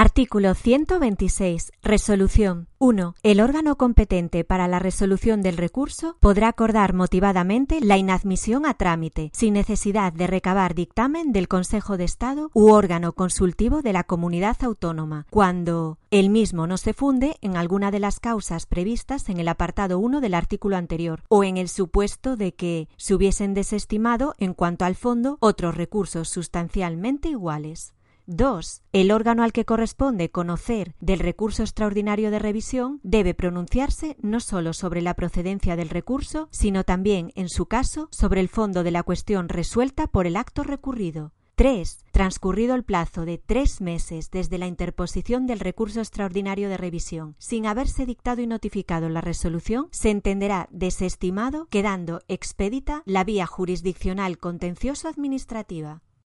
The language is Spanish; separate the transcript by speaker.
Speaker 1: Artículo 126. Resolución. 1. El órgano competente para la resolución del recurso podrá acordar motivadamente la inadmisión a trámite, sin necesidad de recabar dictamen del Consejo de Estado u órgano consultivo de la comunidad autónoma, cuando el mismo no se funde en alguna de las causas previstas en el apartado 1 del artículo anterior, o en el supuesto de que se hubiesen desestimado en cuanto al fondo otros recursos sustancialmente iguales. 2. El órgano al que corresponde conocer del recurso extraordinario de revisión debe pronunciarse no sólo sobre la procedencia del recurso, sino también, en su caso, sobre el fondo de la cuestión resuelta por el acto recurrido. 3. Transcurrido el plazo de tres meses desde la interposición del recurso extraordinario de revisión, sin haberse dictado y notificado la resolución, se entenderá desestimado, quedando expedita la vía jurisdiccional contencioso administrativa.